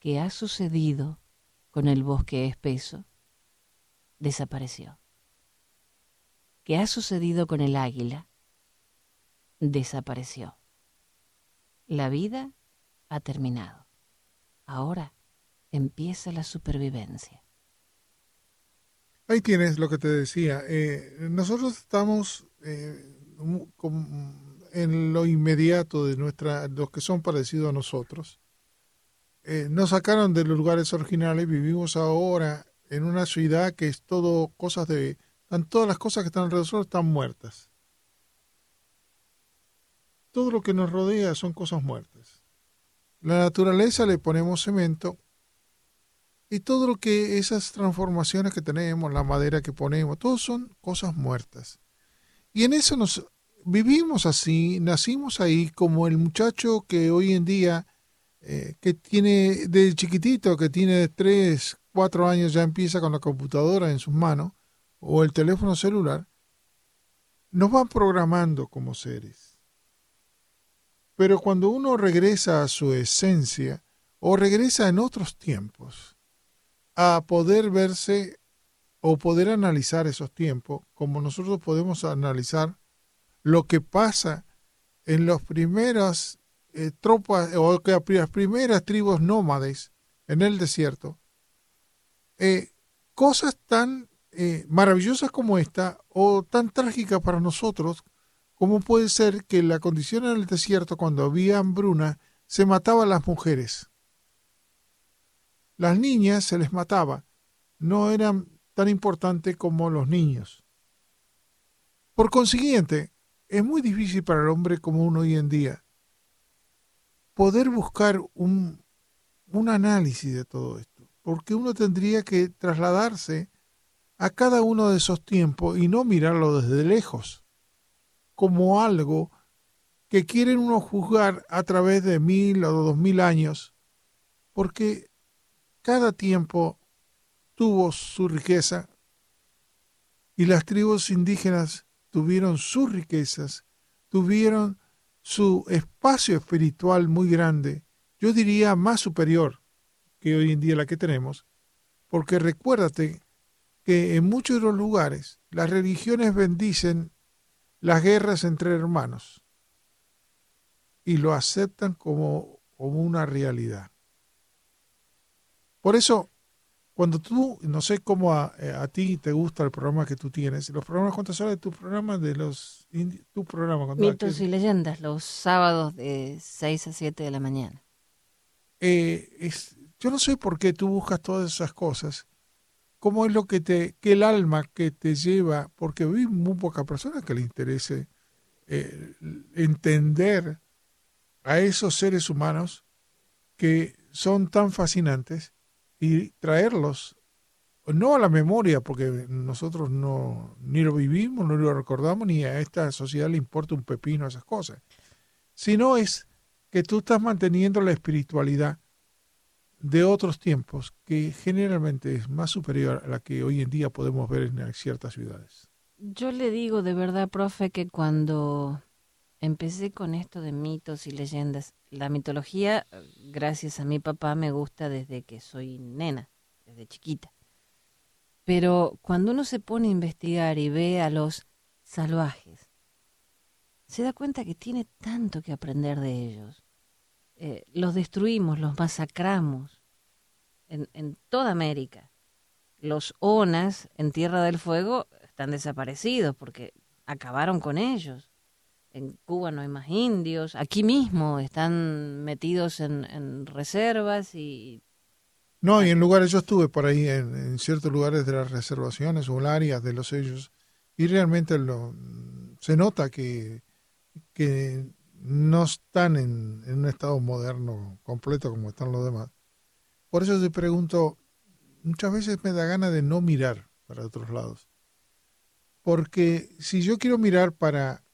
¿Qué ha sucedido con el bosque espeso? Desapareció. ¿Qué ha sucedido con el águila? Desapareció. La vida ha terminado. Ahora empieza la supervivencia.
Ahí tienes lo que te decía. Eh, nosotros estamos eh, en lo inmediato de nuestra, los que son parecidos a nosotros. Eh, nos sacaron de los lugares originales, vivimos ahora en una ciudad que es todo cosas de, todas las cosas que están alrededor están muertas. Todo lo que nos rodea son cosas muertas. La naturaleza le ponemos cemento y todo lo que esas transformaciones que tenemos, la madera que ponemos, todo son cosas muertas. Y en eso nos vivimos así, nacimos ahí como el muchacho que hoy en día, eh, que tiene de chiquitito, que tiene tres, cuatro años, ya empieza con la computadora en sus manos o el teléfono celular, nos van programando como seres. Pero cuando uno regresa a su esencia o regresa en otros tiempos a poder verse o poder analizar esos tiempos, como nosotros podemos analizar lo que pasa en las primeras eh, tropas o las primeras tribus nómades en el desierto, eh, cosas tan eh, maravillosas como esta o tan trágicas para nosotros ¿Cómo puede ser que la condición en el desierto, cuando había hambruna, se mataba a las mujeres? Las niñas se les mataba, no eran tan importantes como los niños. Por consiguiente, es muy difícil para el hombre como uno hoy en día poder buscar un análisis de todo esto, porque uno tendría que trasladarse a cada uno de esos tiempos y no mirarlo desde lejos, como algo que quieren uno juzgar a través de mil o dos mil años, porque cada tiempo tuvo su riqueza y las tribus indígenas tuvieron sus riquezas, tuvieron su espacio espiritual muy grande, yo diría más superior que hoy en día la que tenemos, porque recuérdate que en muchos de los lugares las religiones bendicen las guerras entre hermanos y lo aceptan como, como una realidad. Por eso, cuando tú, no sé cómo a, eh, a, ti te gusta el programa que tú tienes, los programas, ¿cuántas horas de tu programa? De los, tu programa.
Mitos y leyendas, los sábados de 6 a 7 de la mañana.
Eh, es, yo no sé por qué tú buscas todas esas cosas. ¿Cómo es lo que te, que el alma que te lleva? Porque vi muy pocas personas que le interese eh, entender a esos seres humanos que son tan fascinantes y traerlos no a la memoria, porque nosotros no ni lo vivimos, no lo recordamos, ni a esta sociedad le importa un pepino esas cosas, sino es que tú estás manteniendo la espiritualidad de otros tiempos que generalmente es más superior a la que hoy en día podemos ver en ciertas ciudades.
Yo le digo de verdad, profe, que cuando empecé con esto de mitos y leyendas, la mitología, gracias a mi papá, me gusta desde que soy nena, desde chiquita. Pero cuando uno se pone a investigar y ve a los salvajes, se da cuenta que tiene tanto que aprender de ellos. Eh, los destruimos, los masacramos en, toda América. Los onas en Tierra del Fuego están desaparecidos porque acabaron con ellos. En Cuba no hay más indios. Aquí mismo están metidos en, reservas y...
No, y en lugares, yo estuve por ahí, en, en ciertos lugares de las reservaciones o áreas de los sellos, y realmente lo, se nota que que no están en, un estado moderno completo como están los demás. Por eso te pregunto, muchas veces me da gana de no mirar para otros lados. Porque si yo quiero mirar para,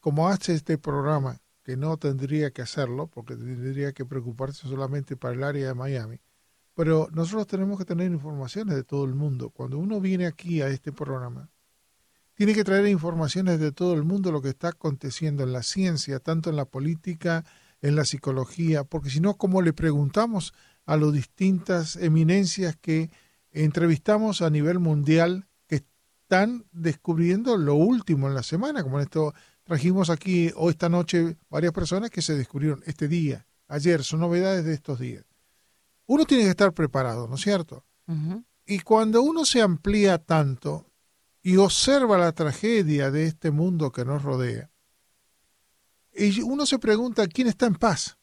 como hace este programa, que no tendría que hacerlo, porque tendría que preocuparse solamente para el área de Miami, pero nosotros tenemos que tener informaciones de todo el mundo. Cuando uno viene aquí a este programa, tiene que traer informaciones de todo el mundo lo que está aconteciendo en la ciencia, tanto en la política, en la psicología, porque si no, ¿cómo le preguntamos a las distintas eminencias que entrevistamos a nivel mundial que están descubriendo lo último en la semana? Como en esto trajimos aquí hoy esta noche varias personas que se descubrieron este día, ayer, son novedades de estos días. Uno tiene que estar preparado, ¿no es cierto? Uh -huh. Y cuando uno se amplía tanto, y observa la tragedia de este mundo que nos rodea. Y uno se pregunta quién está en paz.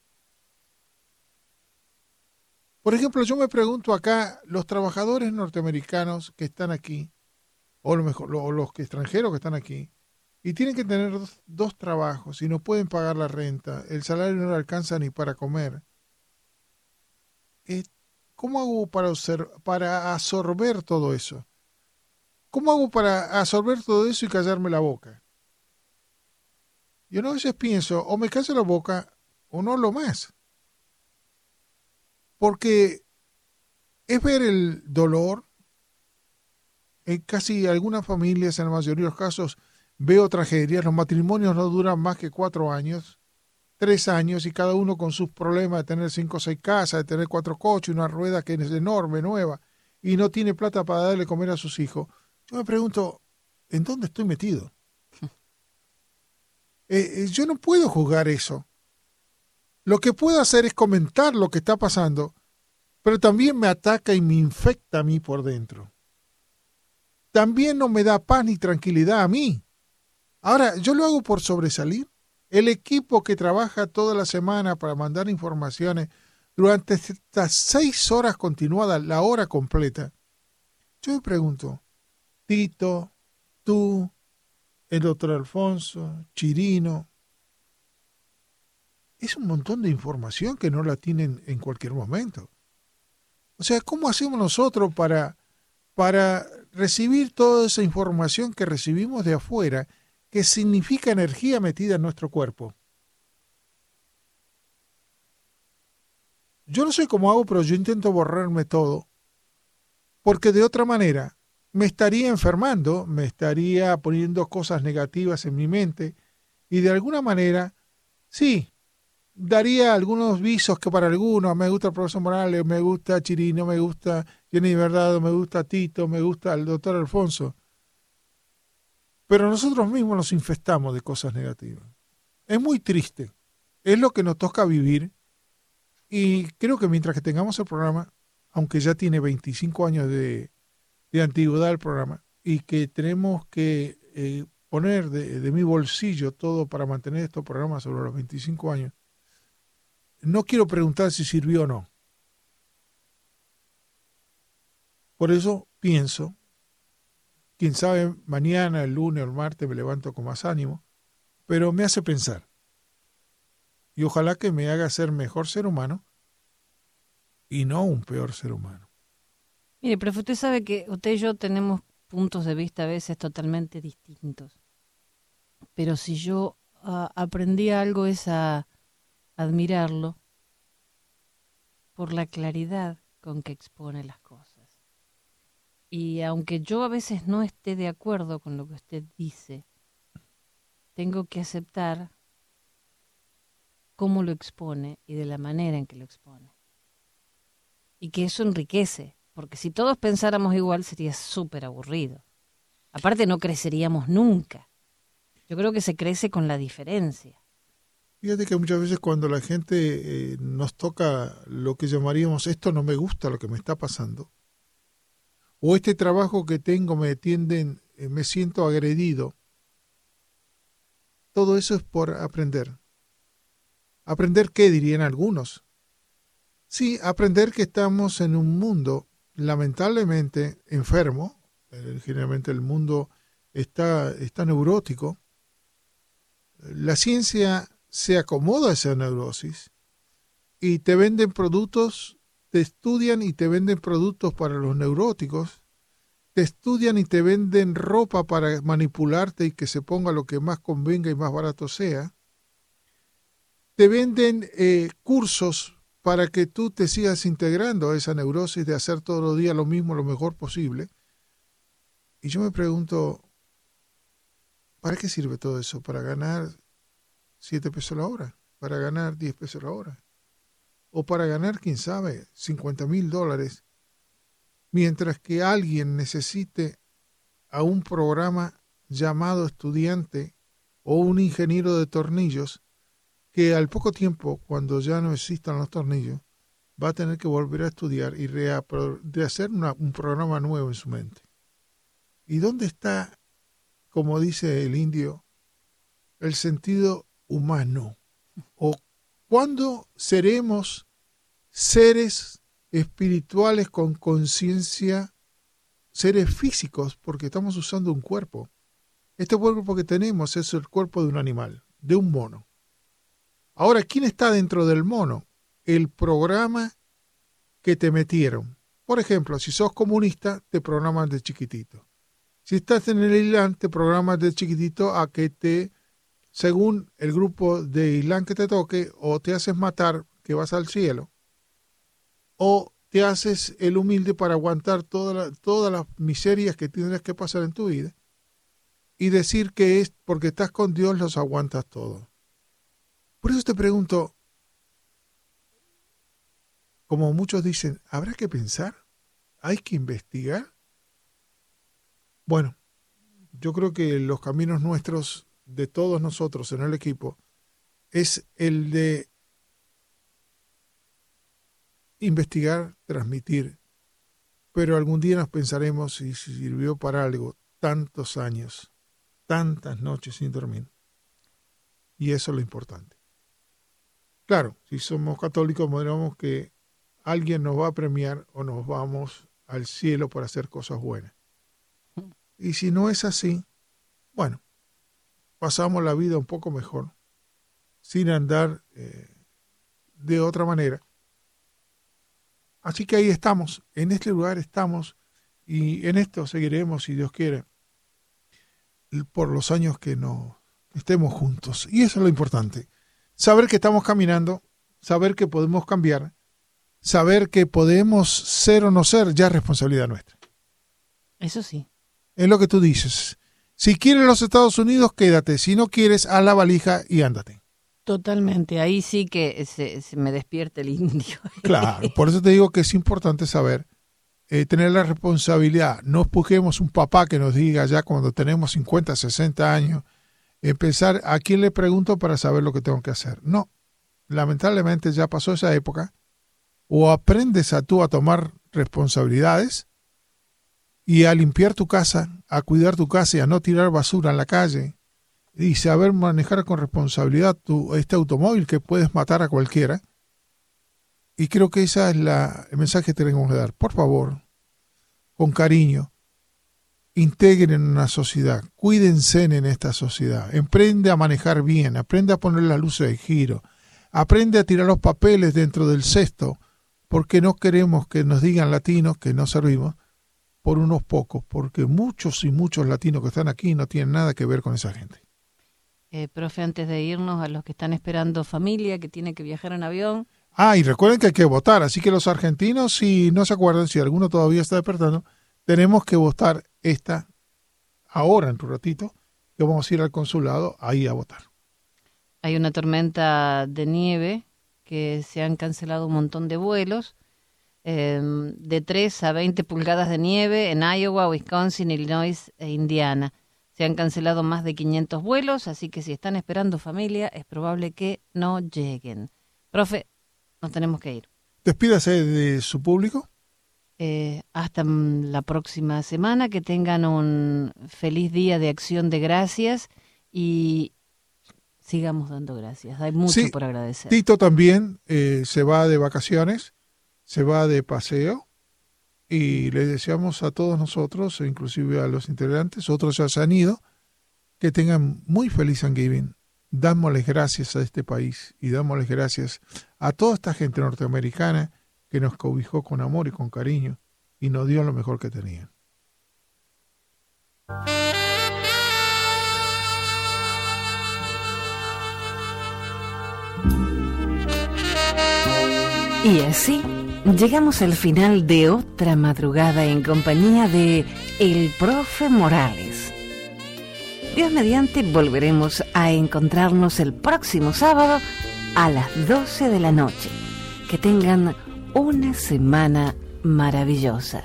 Por ejemplo, yo me pregunto acá, los trabajadores norteamericanos que están aquí, o, lo mejor, los extranjeros que están aquí, y tienen que tener dos, trabajos y no pueden pagar la renta, el salario no le alcanza ni para comer. Eh, ¿Cómo hago para, para absorber todo eso? ¿Cómo hago para absorber todo eso y callarme la boca? Yo no a veces pienso, o me callo la boca o no lo más. Porque es ver el dolor. En casi algunas familias, en la mayoría de los casos, veo tragedias. Los matrimonios no duran más que cuatro años, tres años, y cada uno con sus problemas de tener cinco o seis casas, de tener cuatro coches, una rueda que es enorme, nueva, y no tiene plata para darle comer a sus hijos yo me pregunto, ¿en dónde estoy metido? Eh, yo no puedo juzgar eso. Lo que puedo hacer es comentar lo que está pasando, pero también me ataca y me infecta a mí por dentro. También no me da paz ni tranquilidad a mí. Ahora, yo lo hago por sobresalir. El equipo que trabaja toda la semana para mandar informaciones durante estas seis horas continuadas, la hora completa, yo me pregunto, Tito, tú, el doctor Alfonso, Chirino. Es un montón de información que no la tienen en cualquier momento. O sea, ¿cómo hacemos nosotros para, para recibir toda esa información que recibimos de afuera, que significa energía metida en nuestro cuerpo. Yo no sé cómo hago, pero yo intento borrarme todo, porque de otra manera me estaría enfermando, me estaría poniendo cosas negativas en mi mente y de alguna manera, sí, daría algunos visos que para algunos, me gusta el profesor Morales, me gusta Chirino, me gusta Jenny Verdad, me gusta Tito, me gusta el doctor Alfonso. Pero nosotros mismos nos infestamos de cosas negativas. Es muy triste. Es lo que nos toca vivir. Y creo que mientras que tengamos el programa, aunque ya tiene 25 años de, de antigüedad el programa, y que tenemos que eh, poner de, de mi bolsillo todo para mantener estos programas sobre los 25 años, no quiero preguntar si sirvió o no. Por eso pienso, quién sabe, mañana, el lunes o el martes me levanto con más ánimo, pero me hace pensar. Y ojalá que me haga ser mejor ser humano y no un peor ser humano.
Mire, profe, usted sabe que usted y yo tenemos puntos de vista a veces totalmente distintos. Pero si yo uh, aprendí algo es a admirarlo por la claridad con que expone las cosas. Y aunque yo a veces no esté de acuerdo con lo que usted dice, tengo que aceptar cómo lo expone y de la manera en que lo expone. Y que eso enriquece, porque si todos pensáramos igual sería súper aburrido. Aparte no creceríamos nunca. Yo creo que se crece con la diferencia.
Fíjate que muchas veces cuando la gente eh, nos toca lo que llamaríamos esto no me gusta lo que me está pasando, o este trabajo que tengo me tienden, eh, me siento agredido, todo eso es por aprender. ¿Aprender qué dirían algunos? Sí, aprender que estamos en un mundo lamentablemente enfermo, eh, generalmente el mundo está, está neurótico, la ciencia se acomoda a esa neurosis y te venden productos, te estudian y te venden productos para los neuróticos, te estudian y te venden ropa para manipularte y que se ponga lo que más convenga y más barato sea, te venden eh, cursos para que tú te sigas integrando a esa neurosis de hacer todos los días lo mismo, lo mejor posible. Y yo me pregunto, ¿para qué sirve todo eso? ¿Para ganar 7 pesos la hora, para ganar 10 pesos la hora, o para ganar, quién sabe, 50 mil dólares, mientras que alguien necesite a un programa llamado estudiante o un ingeniero de tornillos que al poco tiempo, cuando ya no existan los tornillos, va a tener que volver a estudiar y de hacer un programa nuevo en su mente. ¿Y dónde está, como dice el indio, el sentido humano? ¿O cuándo seremos seres espirituales con conciencia, seres físicos, porque estamos usando un cuerpo? Este cuerpo que tenemos es el cuerpo de un animal, de un mono. Ahora, ¿quién está dentro del mono? El programa que te metieron. Por ejemplo, si sos comunista, te programan de chiquitito. Si estás en el Islam, te programas de chiquitito a que te según el grupo de Islam que te toque, o te haces matar, que vas al cielo, o te haces el humilde para aguantar toda todas las miserias que tendrás que pasar en tu vida, y decir que es porque estás con Dios los aguantas todos. Por eso te pregunto, como muchos dicen, ¿habrá que pensar? ¿Hay que investigar? Bueno, yo creo que los caminos nuestros de todos nosotros en el equipo es el de investigar, transmitir, pero algún día nos pensaremos si sirvió para algo tantos años, tantas noches sin dormir. Y eso es lo importante. Claro, si somos católicos, miramos que alguien nos va a premiar o nos vamos al cielo por hacer cosas buenas. Y si no es así, bueno, pasamos la vida un poco mejor, sin andar eh, de otra manera. Así que ahí estamos, en este lugar estamos, Y en esto seguiremos, si Dios quiere, por los años que no estemos juntos. Y eso es lo importante. Saber que estamos caminando, saber que podemos cambiar, saber que podemos ser o no ser, ya es responsabilidad nuestra.
Eso sí.
Es lo que tú dices. Si quieres los Estados Unidos, quédate. Si no quieres, a la valija y ándate.
Totalmente. Ahí sí que se, me despierte el indio.
Claro, por eso te digo que es importante saber, eh, tener la responsabilidad. No busquemos un papá que nos diga ya cuando tenemos 50, 60 años, empezar a quién le pregunto para saber lo que tengo que hacer. No, lamentablemente ya pasó esa época. O aprendes a tú a tomar responsabilidades y a limpiar tu casa, a cuidar tu casa y a no tirar basura en la calle y saber manejar con responsabilidad tu, este automóvil que puedes matar a cualquiera. Y creo que ese es la, el mensaje que tenemos que dar. Por favor, con cariño, integren en una sociedad, cuídense en esta sociedad, emprende a manejar bien, aprende a poner las luces de giro, aprende a tirar los papeles dentro del cesto, porque no queremos que nos digan latinos que no servimos, por unos pocos, porque muchos y muchos latinos que están aquí no tienen nada que ver con esa gente.
Eh, profe, antes de irnos, a los que están esperando familia, que tienen que viajar en avión.
Ah, y recuerden que hay que votar, así que los argentinos, si no se acuerdan, si alguno todavía está despertando, tenemos que votar esta ahora, en un ratito, que vamos a ir al consulado ahí a votar.
Hay una tormenta de nieve que se han cancelado un montón de vuelos Em, de 3 a 20 pulgadas de nieve en Iowa, Wisconsin, Illinois e Indiana. Se han cancelado más de 500 vuelos, así que si están esperando familia, es probable que no lleguen. Profe, nos tenemos que ir.
Despídase de su público.
Eh, hasta la próxima semana, que tengan un feliz día de acción de gracias y sigamos dando gracias. Hay mucho por agradecer.
Tito también eh, se va de vacaciones se va de paseo y le deseamos a todos nosotros, inclusive a los integrantes, otros ya se han ido, que tengan muy feliz Thanksgiving. Dámosles gracias a este país y dámosles gracias a toda esta gente norteamericana que nos cobijó con amor y con cariño y nos dio lo mejor que tenían.
Y así Llegamos al final de otra madrugada en compañía de el profe Morales. Dios mediante volveremos a encontrarnos el próximo sábado a las 12 de la noche. Que tengan una semana maravillosa.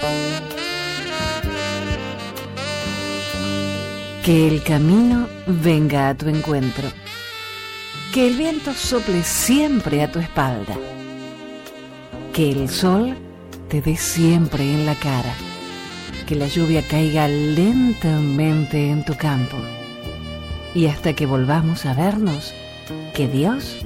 Que el camino venga a tu encuentro. Que el viento sople siempre a tu espalda que el sol te dé siempre en la cara. Que la lluvia caiga lentamente en tu campo. Y hasta que volvamos a vernos, que Dios